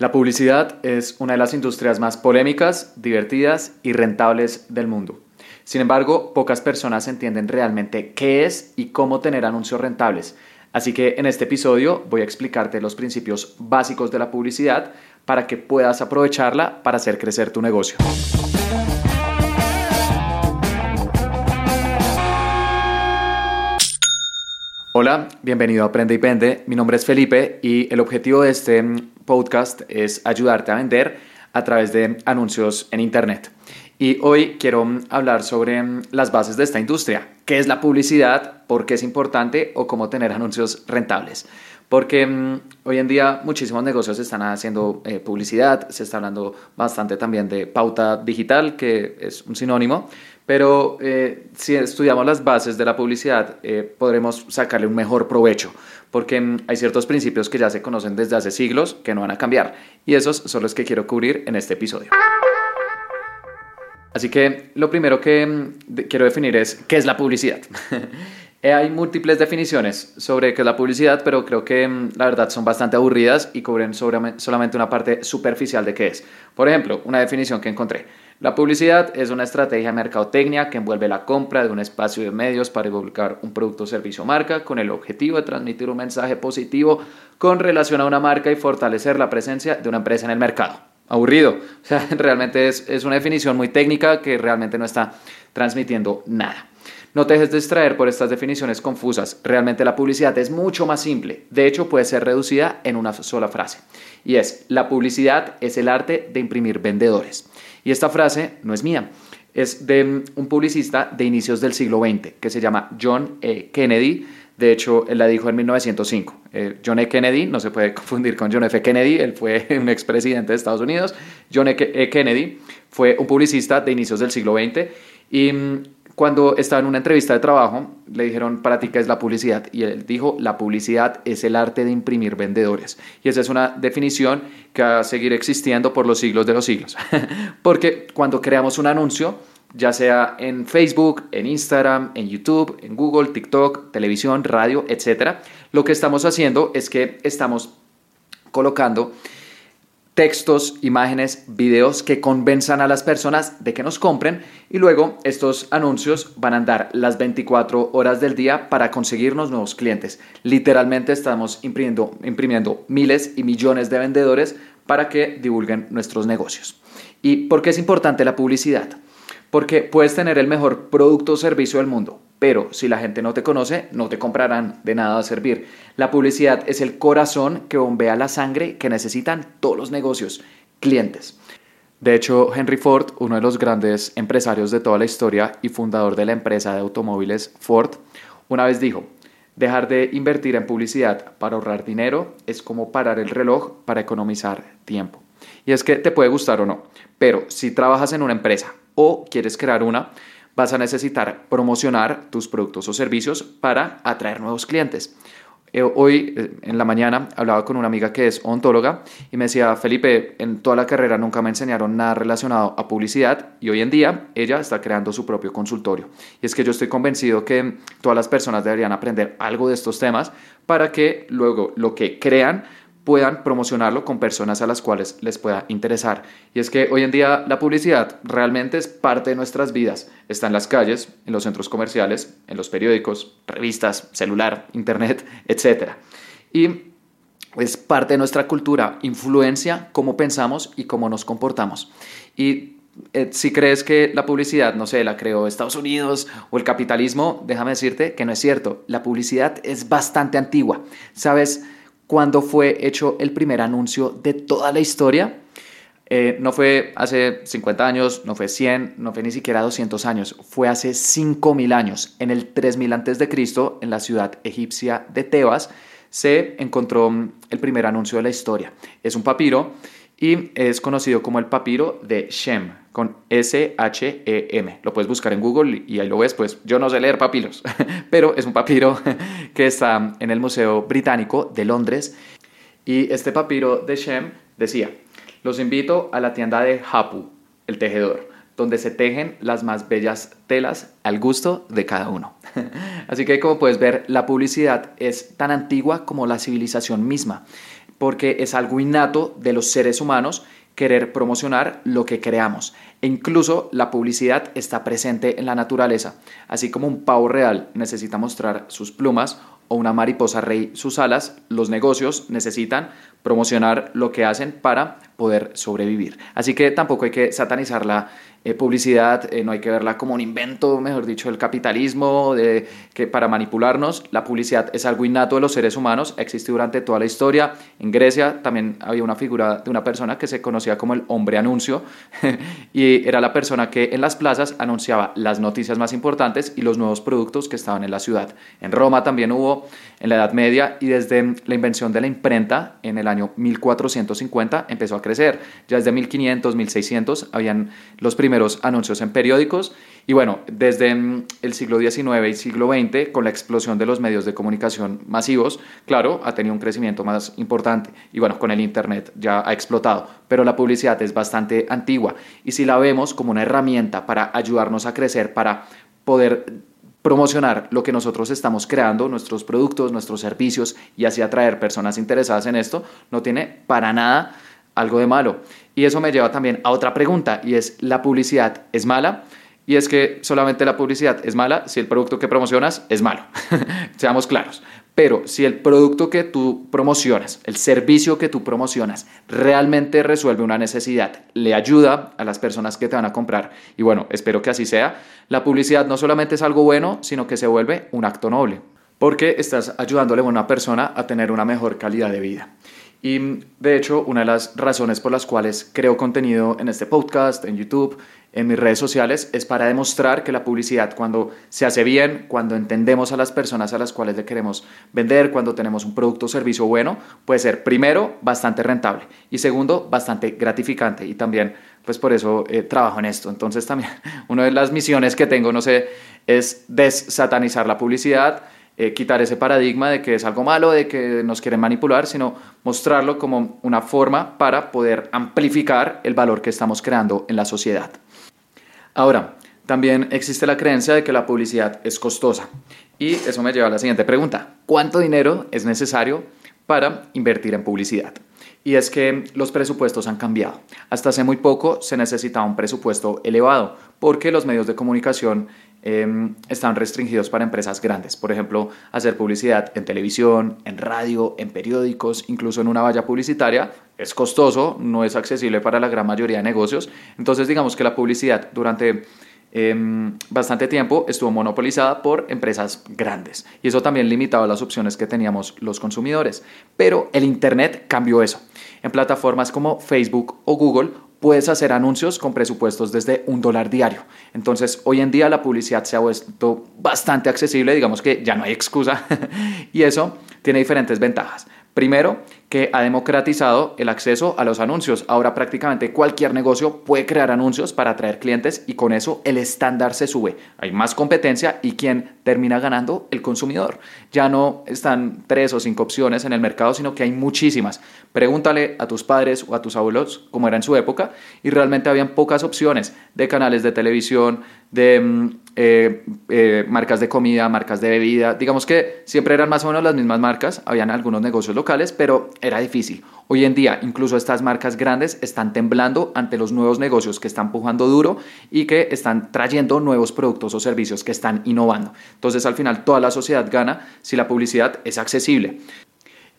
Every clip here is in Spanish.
La publicidad es una de las industrias más polémicas, divertidas y rentables del mundo. Sin embargo, pocas personas entienden realmente qué es y cómo tener anuncios rentables. Así que en este episodio voy a explicarte los principios básicos de la publicidad para que puedas aprovecharla para hacer crecer tu negocio. Hola, bienvenido a Aprende y Vende. Mi nombre es Felipe y el objetivo de este podcast es ayudarte a vender a través de anuncios en Internet. Y hoy quiero hablar sobre las bases de esta industria. ¿Qué es la publicidad? ¿Por qué es importante? ¿O cómo tener anuncios rentables? Porque mm, hoy en día muchísimos negocios están haciendo eh, publicidad, se está hablando bastante también de pauta digital, que es un sinónimo, pero eh, si estudiamos las bases de la publicidad eh, podremos sacarle un mejor provecho, porque mm, hay ciertos principios que ya se conocen desde hace siglos que no van a cambiar, y esos son los que quiero cubrir en este episodio. Así que lo primero que mm, quiero definir es qué es la publicidad. Eh, hay múltiples definiciones sobre qué es la publicidad, pero creo que mm, la verdad son bastante aburridas y cubren solamente una parte superficial de qué es. Por ejemplo, una definición que encontré. La publicidad es una estrategia mercadotecnia que envuelve la compra de un espacio de medios para divulgar un producto o servicio marca con el objetivo de transmitir un mensaje positivo con relación a una marca y fortalecer la presencia de una empresa en el mercado. Aburrido. O sea, realmente es, es una definición muy técnica que realmente no está transmitiendo nada. No te dejes distraer por estas definiciones confusas. Realmente la publicidad es mucho más simple. De hecho, puede ser reducida en una sola frase. Y es, la publicidad es el arte de imprimir vendedores. Y esta frase no es mía. Es de un publicista de inicios del siglo XX que se llama John E. Kennedy. De hecho, él la dijo en 1905. Eh, John E. Kennedy, no se puede confundir con John F. Kennedy, él fue un expresidente de Estados Unidos. John E. e. Kennedy fue un publicista de inicios del siglo XX y mm, cuando estaba en una entrevista de trabajo, le dijeron, ¿para ti qué es la publicidad? Y él dijo, la publicidad es el arte de imprimir vendedores. Y esa es una definición que va a seguir existiendo por los siglos de los siglos. Porque cuando creamos un anuncio, ya sea en Facebook, en Instagram, en YouTube, en Google, TikTok, televisión, radio, etc., lo que estamos haciendo es que estamos colocando textos, imágenes, videos que convenzan a las personas de que nos compren y luego estos anuncios van a andar las 24 horas del día para conseguirnos nuevos clientes. Literalmente estamos imprimiendo, imprimiendo miles y millones de vendedores para que divulguen nuestros negocios. ¿Y por qué es importante la publicidad? Porque puedes tener el mejor producto o servicio del mundo, pero si la gente no te conoce, no te comprarán de nada a servir. La publicidad es el corazón que bombea la sangre que necesitan todos los negocios, clientes. De hecho, Henry Ford, uno de los grandes empresarios de toda la historia y fundador de la empresa de automóviles Ford, una vez dijo, dejar de invertir en publicidad para ahorrar dinero es como parar el reloj para economizar tiempo. Y es que te puede gustar o no, pero si trabajas en una empresa o quieres crear una, vas a necesitar promocionar tus productos o servicios para atraer nuevos clientes. Eh, hoy eh, en la mañana hablaba con una amiga que es ontóloga y me decía, Felipe, en toda la carrera nunca me enseñaron nada relacionado a publicidad y hoy en día ella está creando su propio consultorio. Y es que yo estoy convencido que todas las personas deberían aprender algo de estos temas para que luego lo que crean puedan promocionarlo con personas a las cuales les pueda interesar. Y es que hoy en día la publicidad realmente es parte de nuestras vidas. Está en las calles, en los centros comerciales, en los periódicos, revistas, celular, internet, etc. Y es parte de nuestra cultura, influencia cómo pensamos y cómo nos comportamos. Y eh, si crees que la publicidad, no sé, la creó Estados Unidos o el capitalismo, déjame decirte que no es cierto. La publicidad es bastante antigua. ¿Sabes? Cuando fue hecho el primer anuncio de toda la historia. Eh, no fue hace 50 años, no fue 100, no fue ni siquiera 200 años, fue hace 5000 años. En el 3000 a.C., en la ciudad egipcia de Tebas, se encontró el primer anuncio de la historia. Es un papiro y es conocido como el papiro de Shem, con S-H-E-M. Lo puedes buscar en Google y ahí lo ves, pues yo no sé leer papiros, pero es un papiro que está en el Museo Británico de Londres. Y este papiro de Shem decía, los invito a la tienda de Hapu, el tejedor, donde se tejen las más bellas telas al gusto de cada uno. Así que como puedes ver, la publicidad es tan antigua como la civilización misma. Porque es algo innato de los seres humanos querer promocionar lo que creamos. E incluso la publicidad está presente en la naturaleza. Así como un pavo real necesita mostrar sus plumas o una mariposa rey sus alas, los negocios necesitan promocionar lo que hacen para poder sobrevivir. Así que tampoco hay que satanizar la eh, publicidad, eh, no hay que verla como un invento, mejor dicho, del capitalismo, de, que para manipularnos. La publicidad es algo innato de los seres humanos, existe durante toda la historia. En Grecia también había una figura de una persona que se conocía como el hombre anuncio y era la persona que en las plazas anunciaba las noticias más importantes y los nuevos productos que estaban en la ciudad. En Roma también hubo en la Edad Media y desde la invención de la imprenta en el año 1450 empezó a crecer. Ya desde 1500, 1600 habían los primeros anuncios en periódicos y bueno, desde mm, el siglo XIX y siglo XX, con la explosión de los medios de comunicación masivos, claro, ha tenido un crecimiento más importante y bueno, con el Internet ya ha explotado, pero la publicidad es bastante antigua y si la vemos como una herramienta para ayudarnos a crecer, para poder promocionar lo que nosotros estamos creando, nuestros productos, nuestros servicios y así atraer personas interesadas en esto, no tiene para nada algo de malo. Y eso me lleva también a otra pregunta y es, ¿la publicidad es mala? Y es que solamente la publicidad es mala si el producto que promocionas es malo. Seamos claros. Pero si el producto que tú promocionas, el servicio que tú promocionas, realmente resuelve una necesidad, le ayuda a las personas que te van a comprar, y bueno, espero que así sea, la publicidad no solamente es algo bueno, sino que se vuelve un acto noble, porque estás ayudándole a una persona a tener una mejor calidad de vida. Y de hecho, una de las razones por las cuales creo contenido en este podcast, en YouTube, en mis redes sociales, es para demostrar que la publicidad, cuando se hace bien, cuando entendemos a las personas a las cuales le queremos vender, cuando tenemos un producto o servicio bueno, puede ser primero bastante rentable y segundo bastante gratificante. Y también, pues por eso eh, trabajo en esto. Entonces también una de las misiones que tengo, no sé, es desatanizar la publicidad eh, quitar ese paradigma de que es algo malo, de que nos quieren manipular, sino mostrarlo como una forma para poder amplificar el valor que estamos creando en la sociedad. Ahora, también existe la creencia de que la publicidad es costosa. Y eso me lleva a la siguiente pregunta. ¿Cuánto dinero es necesario para invertir en publicidad? Y es que los presupuestos han cambiado. Hasta hace muy poco se necesitaba un presupuesto elevado porque los medios de comunicación eh, están restringidos para empresas grandes. Por ejemplo, hacer publicidad en televisión, en radio, en periódicos, incluso en una valla publicitaria, es costoso, no es accesible para la gran mayoría de negocios. Entonces, digamos que la publicidad durante em, bastante tiempo estuvo monopolizada por empresas grandes y eso también limitaba las opciones que teníamos los consumidores. Pero el Internet cambió eso. En plataformas como Facebook o Google puedes hacer anuncios con presupuestos desde un dólar diario. Entonces, hoy en día la publicidad se ha vuelto bastante accesible, digamos que ya no hay excusa, y eso tiene diferentes ventajas. Primero, que ha democratizado el acceso a los anuncios. Ahora prácticamente cualquier negocio puede crear anuncios para atraer clientes y con eso el estándar se sube. Hay más competencia y quien termina ganando el consumidor. Ya no están tres o cinco opciones en el mercado, sino que hay muchísimas. Pregúntale a tus padres o a tus abuelos cómo era en su época y realmente habían pocas opciones de canales de televisión, de mm, eh, eh, marcas de comida, marcas de bebida. Digamos que siempre eran más o menos las mismas marcas, habían algunos negocios locales, pero era difícil. Hoy en día, incluso estas marcas grandes están temblando ante los nuevos negocios que están pujando duro y que están trayendo nuevos productos o servicios que están innovando. Entonces, al final, toda la sociedad gana si la publicidad es accesible.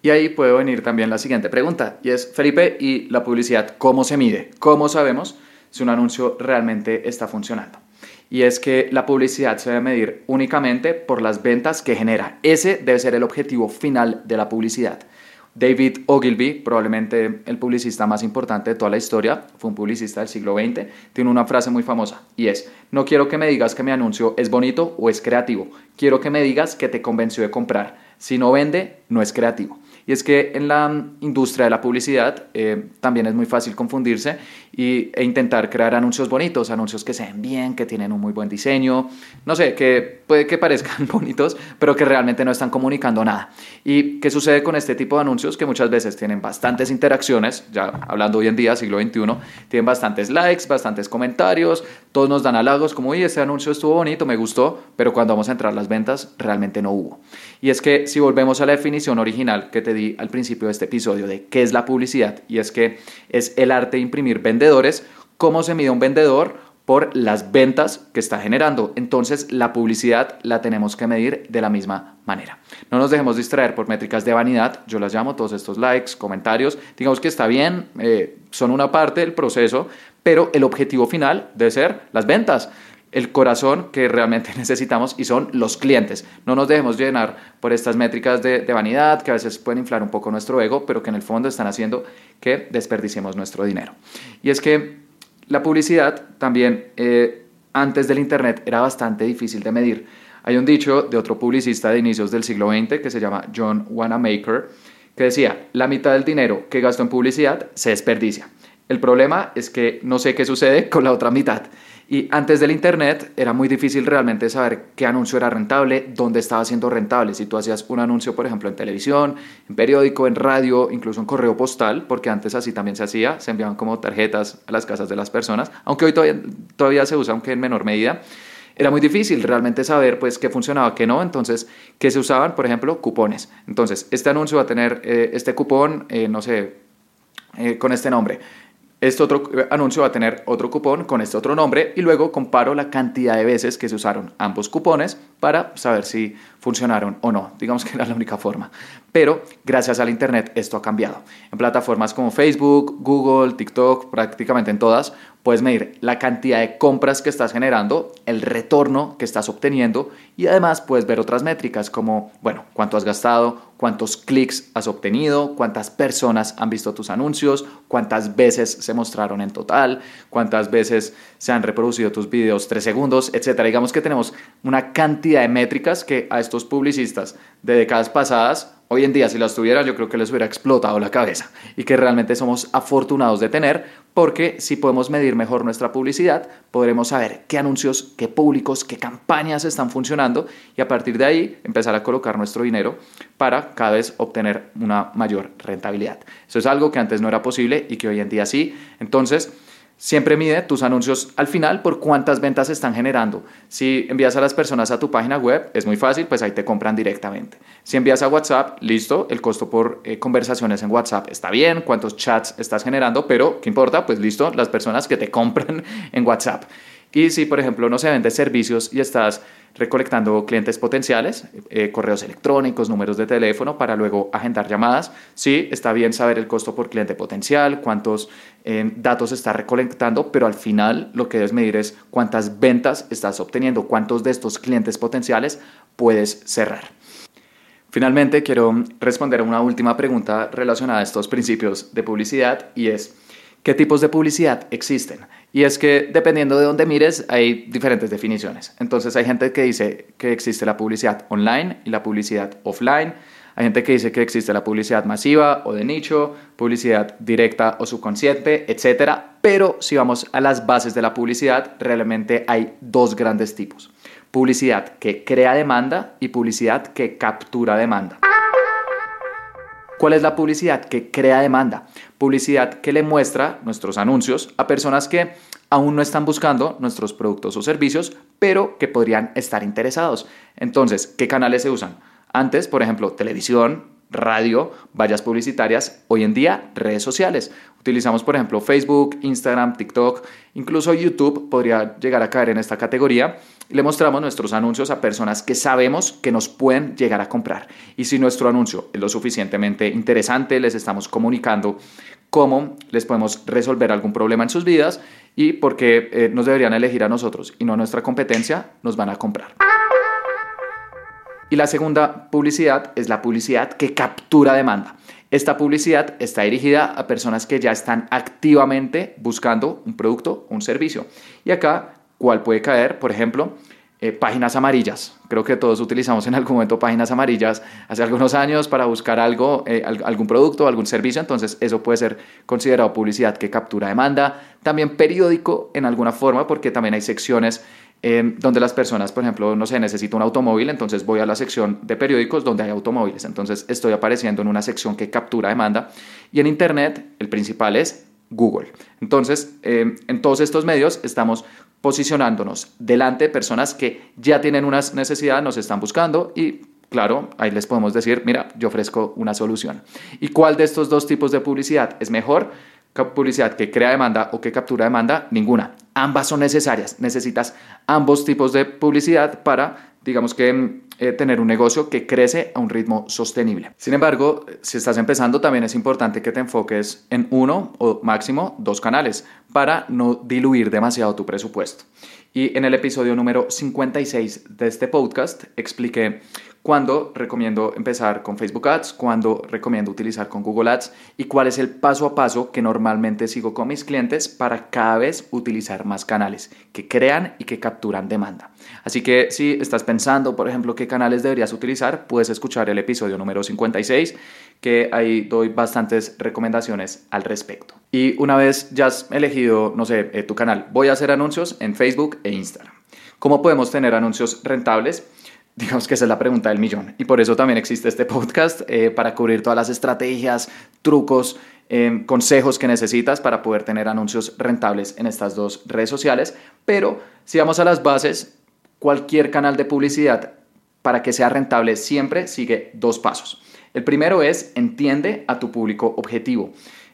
Y ahí puede venir también la siguiente pregunta, y es, Felipe, ¿y la publicidad cómo se mide? ¿Cómo sabemos si un anuncio realmente está funcionando? Y es que la publicidad se debe medir únicamente por las ventas que genera. Ese debe ser el objetivo final de la publicidad. David Ogilvy, probablemente el publicista más importante de toda la historia, fue un publicista del siglo XX, tiene una frase muy famosa y es, no quiero que me digas que mi anuncio es bonito o es creativo, quiero que me digas que te convenció de comprar. Si no vende, no es creativo. Y es que en la industria de la publicidad eh, también es muy fácil confundirse y, e intentar crear anuncios bonitos, anuncios que se ven bien, que tienen un muy buen diseño, no sé, que puede que parezcan bonitos, pero que realmente no están comunicando nada. ¿Y qué sucede con este tipo de anuncios? Que muchas veces tienen bastantes interacciones, ya hablando hoy en día, siglo XXI, tienen bastantes likes, bastantes comentarios, todos nos dan halagos como, oye, este anuncio estuvo bonito, me gustó, pero cuando vamos a entrar las ventas, realmente no hubo. Y es que si volvemos a la definición original que te al principio de este episodio de qué es la publicidad y es que es el arte de imprimir vendedores, cómo se mide un vendedor por las ventas que está generando. Entonces la publicidad la tenemos que medir de la misma manera. No nos dejemos distraer por métricas de vanidad, yo las llamo todos estos likes, comentarios, digamos que está bien, eh, son una parte del proceso, pero el objetivo final debe ser las ventas el corazón que realmente necesitamos y son los clientes. No nos dejemos llenar por estas métricas de, vanidad que a veces pueden inflar un poco nuestro ego, pero que en el fondo están haciendo que desperdiciemos nuestro dinero. Y es que la publicidad también eh, antes del Internet era bastante difícil de medir. Hay un dicho de otro publicista de inicios del siglo XX que se llama John Wanamaker, que decía, la mitad del dinero que gasto en publicidad se desperdicia. El problema es que no sé qué sucede con la otra mitad. Y antes del Internet era muy difícil realmente saber qué anuncio era rentable, dónde estaba siendo rentable. Si tú hacías un anuncio, por ejemplo, en televisión, en periódico, en radio, incluso en correo postal, porque antes así también se hacía, se enviaban como tarjetas a las casas de las personas, aunque hoy todavía, todavía se usa, aunque en menor medida. Era muy difícil realmente saber pues qué funcionaba, qué no. Entonces, ¿qué se usaban? Por ejemplo, cupones. Entonces, este anuncio va a tener eh, este cupón, eh, no sé, eh, con este nombre este otro anuncio va a tener otro cupón con este otro nombre y luego comparo la cantidad de veces que se usaron ambos cupones para saber si funcionaron o no. Digamos que era la única forma. Pero gracias al Internet esto ha cambiado. En plataformas como Facebook, Google, TikTok, prácticamente en todas, puedes medir la cantidad de compras que estás generando, el retorno que estás obteniendo y además puedes ver otras métricas como, bueno, cuánto has gastado, cuántos clics has obtenido, cuántas personas han visto tus anuncios, cuántas veces se mostraron en total, cuántas veces se han reproducido tus videos tres segundos, etc. Digamos que tenemos una cantidad de métricas que a estos publicistas de décadas pasadas Hoy en día, si las tuviera, yo creo que les hubiera explotado la cabeza y que realmente somos afortunados de tener porque si podemos medir mejor nuestra publicidad, podremos saber qué anuncios, qué públicos, qué campañas están funcionando y a partir de ahí empezar a colocar nuestro dinero para cada vez obtener una mayor rentabilidad. Eso es algo que antes no era posible y que hoy en día sí. Entonces, Siempre mide tus anuncios al final por cuántas ventas están generando. Si envías a las personas a tu página web, es muy fácil, pues ahí te compran directamente. Si envías a WhatsApp, listo, el costo por eh, conversaciones en WhatsApp está bien, cuántos chats estás generando, pero ¿qué importa? Pues listo, las personas que te compran en WhatsApp. Y si, por ejemplo, no se vende servicios y estás recolectando clientes potenciales, eh, correos electrónicos, números de teléfono para luego agendar llamadas. Sí, está bien saber el costo por cliente potencial, cuántos eh, datos estás recolectando, pero al final lo que debes medir es cuántas ventas estás obteniendo, cuántos de estos clientes potenciales puedes cerrar. Finalmente, quiero responder a una última pregunta relacionada a estos principios de publicidad y es, ¿qué tipos de publicidad existen? Y es que dependiendo de dónde mires, hay diferentes definiciones. Entonces hay gente que dice que existe la publicidad online y la publicidad offline. Hay gente que dice que existe la publicidad masiva o de nicho, publicidad directa o subconsciente, etc. Pero si vamos a las bases de la publicidad, realmente hay dos grandes tipos. Publicidad que crea demanda y publicidad que captura demanda. ¿Cuál es la publicidad que crea demanda? Publicidad que le muestra nuestros anuncios a personas que aún no están buscando nuestros productos o servicios, pero que podrían estar interesados. Entonces, ¿qué canales se usan? Antes, por ejemplo, televisión, radio, vallas publicitarias, hoy en día redes sociales. Utilizamos, por ejemplo, Facebook, Instagram, TikTok, incluso YouTube podría llegar a caer en esta categoría. Le mostramos nuestros anuncios a personas que sabemos que nos pueden llegar a comprar. Y si nuestro anuncio es lo suficientemente interesante, les estamos comunicando cómo les podemos resolver algún problema en sus vidas y por qué eh, nos deberían elegir a nosotros y no a nuestra competencia, nos van a comprar. Y la segunda publicidad es la publicidad que captura demanda. Esta publicidad está dirigida a personas que ya están activamente buscando un producto o un servicio. Y acá, ¿cuál puede caer? Por ejemplo, eh, páginas amarillas. Creo que todos utilizamos en algún momento páginas amarillas hace algunos años para buscar algo, eh, algún producto, algún servicio. Entonces eso puede ser considerado publicidad que captura demanda. También periódico en alguna forma porque también hay secciones Em, donde las personas, por ejemplo, no sé, necesito un automóvil, entonces voy a la sección de periódicos donde hay automóviles. Entonces estoy apareciendo en una sección que captura demanda. Y en Internet, el principal es Google. Entonces, em, en todos estos medios estamos posicionándonos delante de personas que ya tienen una necesidad, nos están buscando y claro, ahí les podemos decir, mira, yo ofrezco una solución. ¿Y cuál de estos dos tipos de publicidad es mejor? Publicidad que crea demanda o que captura demanda, ninguna. Ambas son necesarias. Necesitas ambos tipos de publicidad para, digamos que, eh, tener un negocio que crece a un ritmo sostenible. Sin embargo, si estás empezando, también es importante que te enfoques en uno o máximo dos canales para no diluir demasiado tu presupuesto. Y en el episodio número 56 de este podcast expliqué cuándo recomiendo empezar con Facebook Ads, cuándo recomiendo utilizar con Google Ads y cuál es el paso a paso que normalmente sigo con mis clientes para cada vez utilizar más canales que crean y que capturan demanda. Así que si estás pensando, por ejemplo, qué canales deberías utilizar, puedes escuchar el episodio número 56 que ahí doy bastantes recomendaciones al respecto. Y una vez ya has elegido, no sé, eh, tu canal, voy a hacer anuncios en Facebook e Instagram. ¿Cómo podemos tener anuncios rentables? Digamos que esa es la pregunta del millón. Y por eso también existe este podcast eh, para cubrir todas las estrategias, trucos, em, consejos que necesitas para poder tener anuncios rentables en estas dos redes sociales. Pero si vamos a las bases, cualquier canal de publicidad para que sea rentable siempre sigue dos pasos. El primero es entiende a tu público objetivo.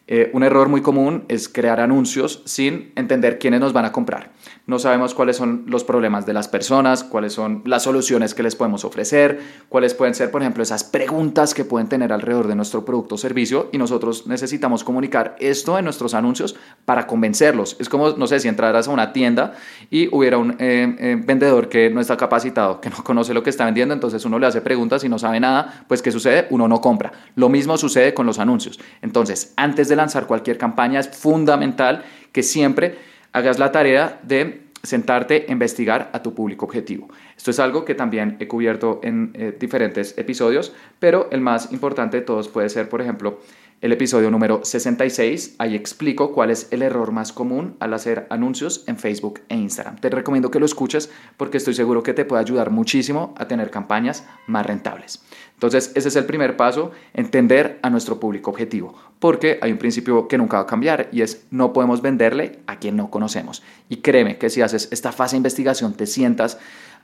Eh, un error muy común es crear anuncios sin entender quiénes nos van a comprar. No sabemos cuáles son los problemas de las personas, cuáles son las soluciones que les podemos ofrecer, cuáles pueden ser, por ejemplo, esas preguntas que pueden tener alrededor de nuestro producto o servicio y nosotros necesitamos comunicar esto en nuestros anuncios para convencerlos. Es como, no sé, si entraras a una tienda y hubiera un eh, eh, vendedor que no está capacitado, que no conoce lo que está vendiendo, entonces uno le hace preguntas y no sabe nada, pues ¿qué sucede? Uno no compra. Lo mismo sucede con los anuncios. Entonces, antes de lanzar cualquier campaña, es fundamental que siempre hagas la tarea de sentarte a investigar a tu público objetivo. Esto es algo que también he cubierto en eh, diferentes episodios, pero el más importante de todos puede ser, por ejemplo, el episodio número 66. Ahí explico cuál es el error más común al hacer anuncios en Facebook e Instagram. Te recomiendo que lo escuches porque estoy seguro que te puede ayudar muchísimo a tener campañas más rentables. Entonces, ese es el primer paso, entender a nuestro público objetivo, porque hay un principio que nunca va a cambiar y es no podemos venderle a quien no conocemos. Y créeme que si haces esta fase de investigación, te sientas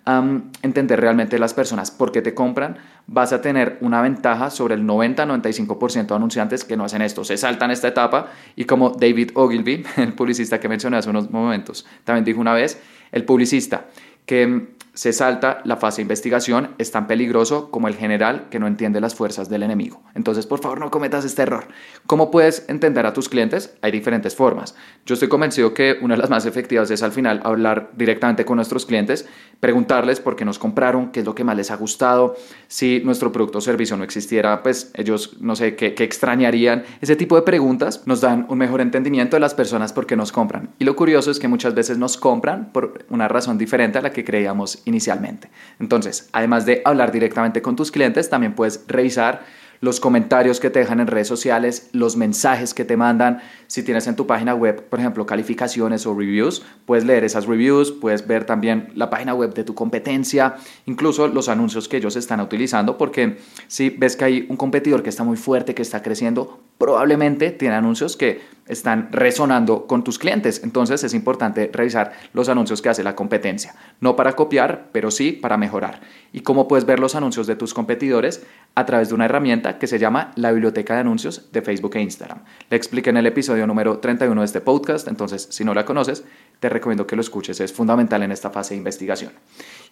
entender realmente las personas. Por qué te compran, vas a tener una ventaja sobre el 90-95% de anunciantes que no hacen esto, se saltan esta etapa y como David Ogilvy, el publicista que mencioné hace unos momentos, también dijo una vez, el publicista que se salta la fase de investigación es tan peligroso como el general que no entiende las fuerzas del enemigo. Entonces, por favor, no cometas este error. ¿Cómo puedes entender a tus clientes? Hay diferentes formas. Yo estoy convencido que una de las más efectivas es al final hablar directamente con nuestros clientes, preguntarles por qué nos compraron, qué es lo que más les ha gustado, si nuestro producto o servicio no existiera, pues ellos, no sé, qué, qué extrañarían. Ese tipo de preguntas nos dan un mejor entendimiento de las personas por qué nos compran. Y lo curioso es que muchas veces nos compran por una razón diferente a la que creíamos inicialmente. Entonces, además de hablar directamente con tus clientes, también puedes revisar los comentarios que te dejan en redes sociales, los mensajes que te mandan. Si tienes en tu página web, por ejemplo, calificaciones o reviews, puedes leer esas reviews, puedes ver también la página web de tu competencia, incluso los anuncios que ellos están utilizando, porque si ves que hay un competidor que está muy fuerte, que está creciendo, probablemente tiene anuncios que están resonando con tus clientes. Entonces es importante revisar los anuncios que hace la competencia. No para copiar, pero sí para mejorar. ¿Y cómo puedes ver los anuncios de tus competidores? A través de una herramienta que se llama la biblioteca de anuncios de Facebook e Instagram. Le expliqué en el episodio número 31 de este podcast, entonces si no la conoces, te recomiendo que lo escuches. Es fundamental en esta fase de investigación.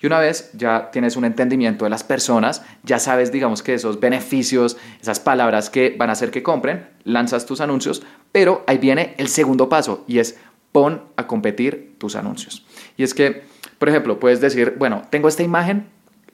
Y una vez ya tienes un entendimiento de las personas, ya sabes, digamos que esos beneficios, esas palabras que van a hacer que compren, lanzas tus anuncios, pero ahí viene el segundo paso y es pon a competir tus anuncios. Y es que, por ejemplo, puedes decir, bueno, tengo esta imagen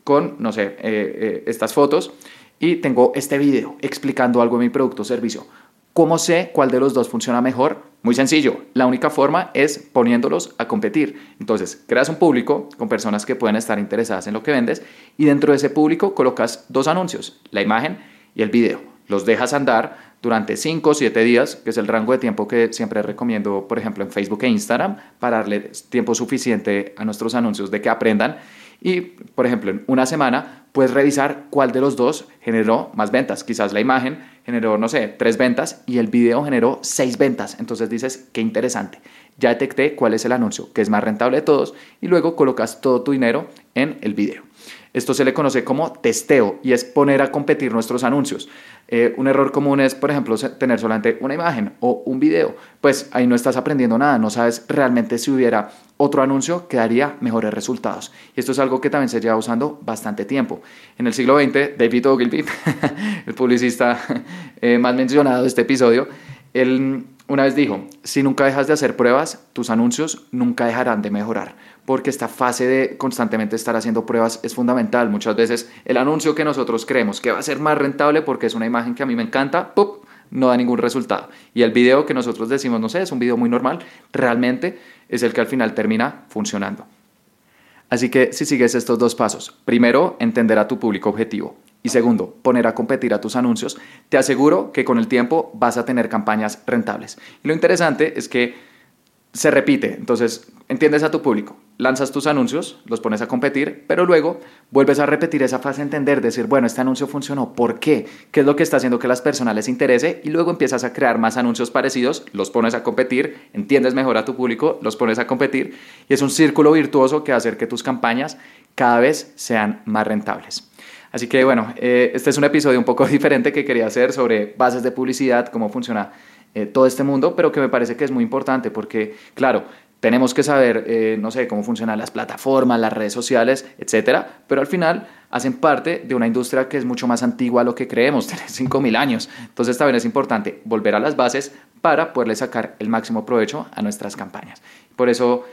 con, no sé, eh, eh, estas fotos y tengo este video explicando algo de mi producto o servicio. ¿Cómo sé cuál de los dos funciona mejor? Muy sencillo, la única forma es poniéndolos a competir. Entonces, creas un público con personas que pueden estar interesadas en lo que vendes y dentro de ese público colocas dos anuncios, la imagen y el video. Los dejas andar durante 5 o 7 días, que es el rango de tiempo que siempre recomiendo, por ejemplo, en Facebook e Instagram, para darle tiempo suficiente a nuestros anuncios de que aprendan y, por ejemplo, en una semana puedes revisar cuál de los dos generó más ventas. Quizás la imagen generó, no sé, tres ventas y el video generó seis ventas. Entonces dices, qué interesante. Ya detecté cuál es el anuncio que es más rentable de todos y luego colocas todo tu dinero en el video. Esto se le conoce como testeo y es poner a competir nuestros anuncios. Eh, un error común es, por ejemplo, tener solamente una imagen o un video. Pues ahí no estás aprendiendo nada, no sabes realmente si hubiera otro anuncio que daría mejores resultados. Y esto es algo que también se lleva usando bastante tiempo. En el siglo XX, David Ogilvy, el publicista eh, más mencionado de este episodio, él una vez dijo, si nunca dejas de hacer pruebas, tus anuncios nunca dejarán de mejorar, porque esta fase de constantemente estar haciendo pruebas es fundamental. Muchas veces el anuncio que nosotros creemos que va a ser más rentable porque es una imagen que a mí me encanta, ¡pup! no da ningún resultado. Y el video que nosotros decimos, no sé, es un video muy normal, realmente es el que al final termina funcionando. Así que si sigues estos dos pasos, primero, entender a tu público objetivo. Y segundo, poner a competir a tus anuncios, te aseguro que con el tiempo vas a tener campañas rentables. Y lo interesante es que se repite, entonces entiendes a tu público, lanzas tus anuncios, los pones a competir, pero luego vuelves a repetir esa fase de entender, decir, bueno, este anuncio funcionó, ¿por qué? ¿Qué es lo que está haciendo que las personas les interese? Y luego empiezas a crear más anuncios parecidos, los pones a competir, entiendes mejor a tu público, los pones a competir y es un círculo virtuoso que va a hacer que tus campañas cada vez sean más rentables. Así que bueno, eh, este es un episodio un poco diferente que quería hacer sobre bases de publicidad, cómo funciona eh, todo este mundo, pero que me parece que es muy importante porque, claro, tenemos que saber, eh, no sé, cómo funcionan las plataformas, las redes sociales, etcétera, pero al final hacen parte de una industria que es mucho más antigua a lo que creemos, tiene 5.000 años. Entonces también es importante volver a las bases para poderle sacar el máximo provecho a nuestras campañas. Por eso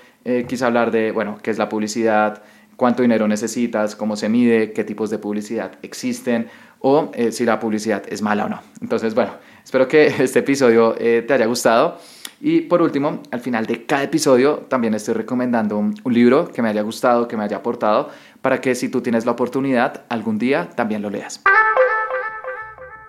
quise hablar de, bueno, qué es la publicidad, cuánto dinero necesitas, cómo se mide, qué tipos de publicidad existen o eh, si la publicidad es mala o no. Entonces, bueno, espero que este episodio eh, te haya gustado. Y por último, al final de cada episodio también estoy recomendando un, un, libro que me haya gustado, que me haya aportado, para que si tú tienes la oportunidad, algún día también lo leas.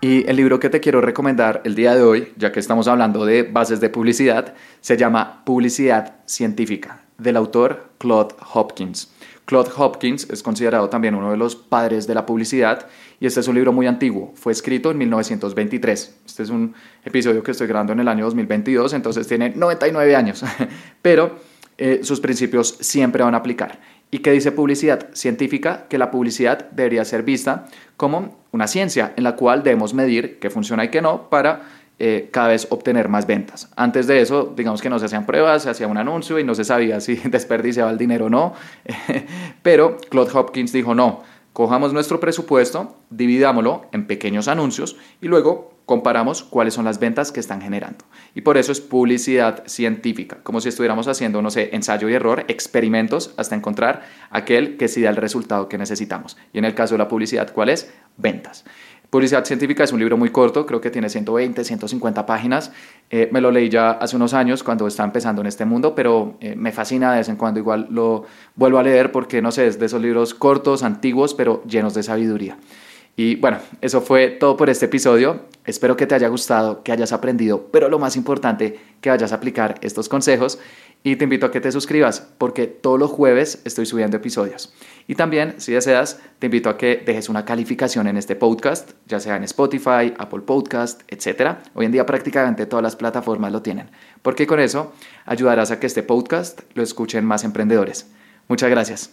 Y el libro que te quiero recomendar el día de hoy, ya que estamos hablando de bases de publicidad, se llama Publicidad Científica, del autor Claude Hopkins. Claude Hopkins es considerado también uno de los padres de la publicidad y este es un libro muy antiguo, fue escrito en 1923. Este es un episodio que estoy grabando en el año 2022, entonces tiene 99 años, pero eh, sus principios siempre van a aplicar. ¿Y qué dice publicidad científica? Que la publicidad debería ser vista como una ciencia en la cual debemos medir qué funciona y qué no para eh, cada vez obtener más ventas. Antes de eso, digamos que no se hacían pruebas, se hacía un anuncio y no se sabía si desperdiciaba el dinero o no. Pero Claude Hopkins dijo, no, cojamos nuestro presupuesto, dividámoslo en pequeños anuncios y luego comparamos cuáles son las ventas que están generando. Y por eso es publicidad científica, como si estuviéramos haciendo, no sé, ensayo y error, experimentos hasta encontrar aquel que sí da el resultado que necesitamos. Y en el caso de la publicidad, ¿cuál es? Ventas. Publicidad Científica es un libro muy corto, creo que tiene 120, 150 páginas. Eh, me lo leí ya hace unos años cuando estaba empezando en este mundo, pero eh, me fascina de vez en cuando. Igual lo vuelvo a leer porque, no sé, es de esos libros cortos, antiguos, pero llenos de sabiduría. Y bueno, eso fue todo por este episodio. Espero que te haya gustado, que hayas aprendido, pero lo más importante, que vayas a aplicar estos consejos. Y te invito a que te suscribas porque todos los jueves estoy subiendo episodios. Y también, si deseas, te invito a que dejes una calificación en este podcast, ya sea en Spotify, Apple Podcast, etc. Hoy en día prácticamente todas las plataformas lo tienen, porque con eso ayudarás a que este podcast lo escuchen más emprendedores. Muchas gracias.